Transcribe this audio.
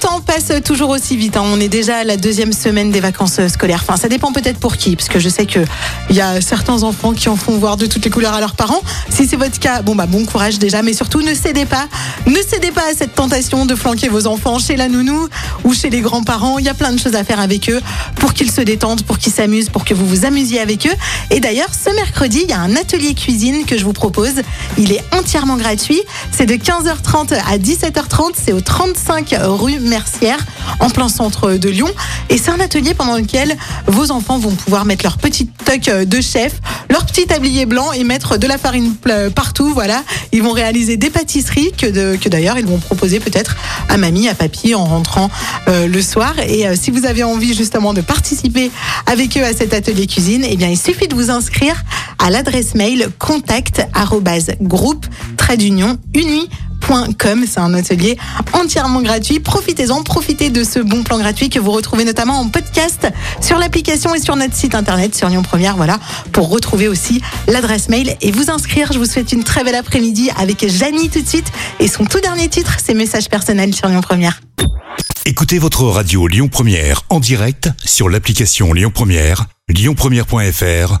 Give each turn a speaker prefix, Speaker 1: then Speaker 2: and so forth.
Speaker 1: Temps passe toujours aussi vite. hein. On est déjà à la deuxième semaine des vacances scolaires. Enfin, ça dépend peut-être pour qui, parce que je sais que il y a certains enfants qui en font voir de toutes les couleurs à leurs parents. Si c'est votre cas, bon bah bon courage déjà, mais surtout ne cédez pas, ne cédez pas à cette tentation de flanquer vos enfants chez la nounou ou chez les grands-parents. Il y a plein de choses à faire avec eux pour qu'ils se détendent, pour qu'ils s'amusent, pour que vous vous amusiez avec eux. Et d'ailleurs, ce mercredi, il y a un atelier cuisine que je vous propose. Il est entièrement gratuit. C'est de 15h30 à 17h30. C'est au 35 rue Mercière, en plein centre de Lyon. Et c'est un atelier pendant lequel vos enfants vont pouvoir mettre leur petite toque de chef, leur petit tablier blanc et mettre de la farine partout. Voilà. Ils vont réaliser des pâtisseries que, d'ailleurs ils vont proposer peut-être à mamie, à papy en rentrant euh, le soir. Et euh, si vous avez envie justement de participer avec eux à cet atelier cuisine, eh bien il suffit de vous inscrire à l'adresse mail contact groupe trait d'union C'est un atelier entièrement gratuit. Profitez-en, profitez de ce bon plan gratuit que vous retrouvez notamment en podcast sur l'application et sur notre site internet sur Lyon Première. Voilà, pour retrouver aussi l'adresse mail et vous inscrire. Je vous souhaite une très belle après-midi avec Janie tout de suite et son tout dernier titre, c'est Messages personnels sur Lyon Première.
Speaker 2: Écoutez votre radio Lyon Première en direct sur l'application Lyon Première, lyonpremière.fr